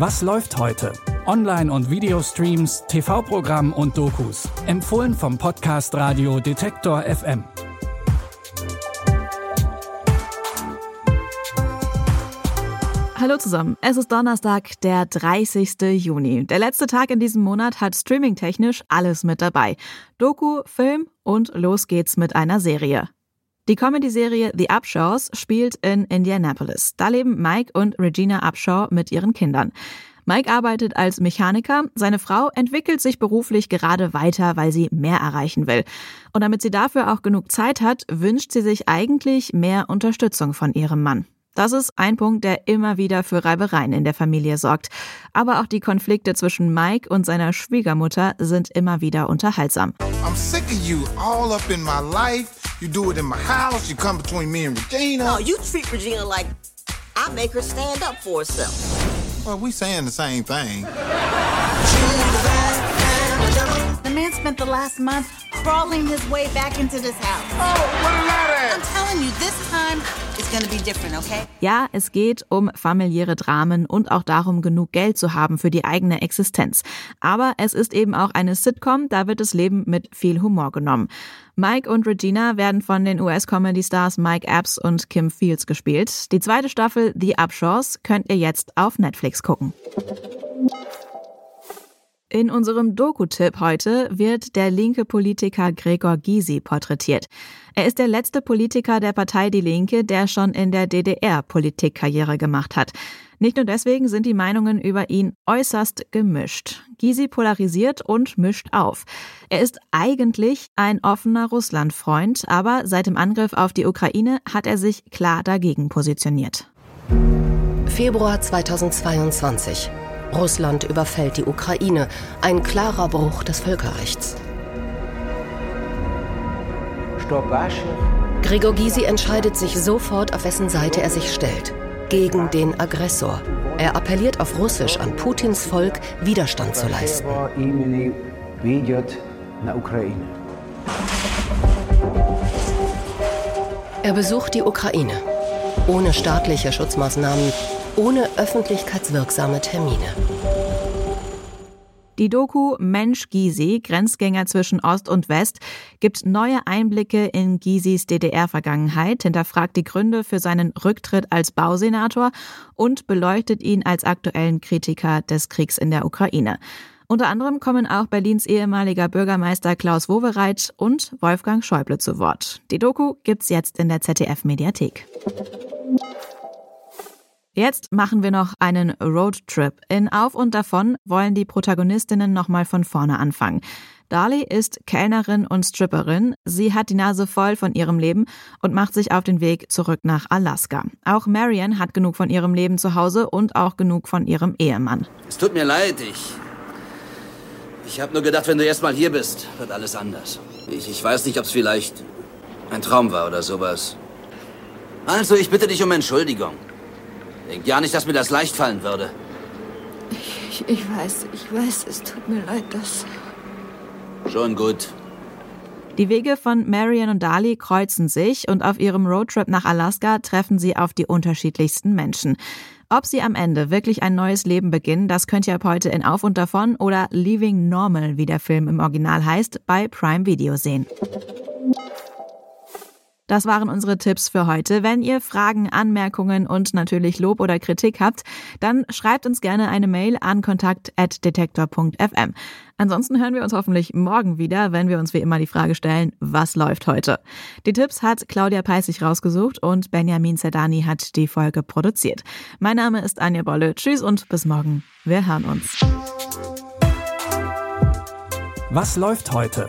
Was läuft heute? Online- und Videostreams, TV-Programm und Dokus. Empfohlen vom Podcast Radio Detektor FM. Hallo zusammen, es ist Donnerstag, der 30. Juni. Der letzte Tag in diesem Monat hat streamingtechnisch alles mit dabei. Doku, Film und los geht's mit einer Serie. Die Comedy-Serie The Upshaws spielt in Indianapolis. Da leben Mike und Regina Upshaw mit ihren Kindern. Mike arbeitet als Mechaniker, seine Frau entwickelt sich beruflich gerade weiter, weil sie mehr erreichen will. Und damit sie dafür auch genug Zeit hat, wünscht sie sich eigentlich mehr Unterstützung von ihrem Mann. Das ist ein Punkt, der immer wieder für Reibereien in der Familie sorgt. Aber auch die Konflikte zwischen Mike und seiner Schwiegermutter sind immer wieder unterhaltsam. I'm sick of you all up in my life. You do it in my house. You come between me and Regina. No, you treat Regina like I make her stand up for herself. Well, we saying the same thing. The man spent the last month crawling his way back into this house. Oh, what a that I'm telling you, this time it's gonna be different, okay? Ja, es geht um familiäre Dramen und auch darum, genug Geld zu haben für die eigene Existenz. Aber es ist eben auch eine Sitcom, da wird das Leben mit viel Humor genommen. Mike und Regina werden von den US-Comedy-Stars Mike Epps und Kim Fields gespielt. Die zweite Staffel The Upshaws könnt ihr jetzt auf Netflix gucken. In unserem Doku-Tipp heute wird der linke Politiker Gregor Gysi porträtiert. Er ist der letzte Politiker der Partei Die Linke, der schon in der DDR Politikkarriere gemacht hat. Nicht nur deswegen sind die Meinungen über ihn äußerst gemischt. Gysi polarisiert und mischt auf. Er ist eigentlich ein offener Russlandfreund, aber seit dem Angriff auf die Ukraine hat er sich klar dagegen positioniert. Februar 2022. Russland überfällt die Ukraine. Ein klarer Bruch des Völkerrechts. Gregor Gysi entscheidet sich sofort, auf wessen Seite er sich stellt. Gegen den Aggressor. Er appelliert auf Russisch an Putins Volk, Widerstand zu leisten. Er besucht die Ukraine. Ohne staatliche Schutzmaßnahmen, ohne öffentlichkeitswirksame Termine. Die Doku Mensch Gysi, Grenzgänger zwischen Ost und West, gibt neue Einblicke in Gysis DDR-Vergangenheit, hinterfragt die Gründe für seinen Rücktritt als Bausenator und beleuchtet ihn als aktuellen Kritiker des Kriegs in der Ukraine. Unter anderem kommen auch Berlins ehemaliger Bürgermeister Klaus Wowereit und Wolfgang Schäuble zu Wort. Die Doku gibt's jetzt in der ZDF-Mediathek. Jetzt machen wir noch einen Roadtrip. In Auf und Davon wollen die Protagonistinnen nochmal von vorne anfangen. Darley ist Kellnerin und Stripperin. Sie hat die Nase voll von ihrem Leben und macht sich auf den Weg zurück nach Alaska. Auch Marion hat genug von ihrem Leben zu Hause und auch genug von ihrem Ehemann. Es tut mir leid, ich. Ich habe nur gedacht, wenn du erst mal hier bist, wird alles anders. Ich, ich weiß nicht, ob es vielleicht ein Traum war oder sowas. Also, ich bitte dich um Entschuldigung. Denk ja nicht, dass mir das leicht fallen würde. Ich, ich weiß, ich weiß, es tut mir leid, dass. Schon gut. Die Wege von Marion und Dali kreuzen sich und auf ihrem Roadtrip nach Alaska treffen sie auf die unterschiedlichsten Menschen. Ob sie am Ende wirklich ein neues Leben beginnen, das könnt ihr ab heute in Auf und Davon oder Leaving Normal, wie der Film im Original heißt, bei Prime Video sehen. Das waren unsere Tipps für heute. Wenn ihr Fragen, Anmerkungen und natürlich Lob oder Kritik habt, dann schreibt uns gerne eine Mail an kontakt.detektor.fm. Ansonsten hören wir uns hoffentlich morgen wieder, wenn wir uns wie immer die Frage stellen, was läuft heute? Die Tipps hat Claudia Peissig rausgesucht und Benjamin Zerdani hat die Folge produziert. Mein Name ist Anja Bolle. Tschüss und bis morgen. Wir hören uns. Was läuft heute?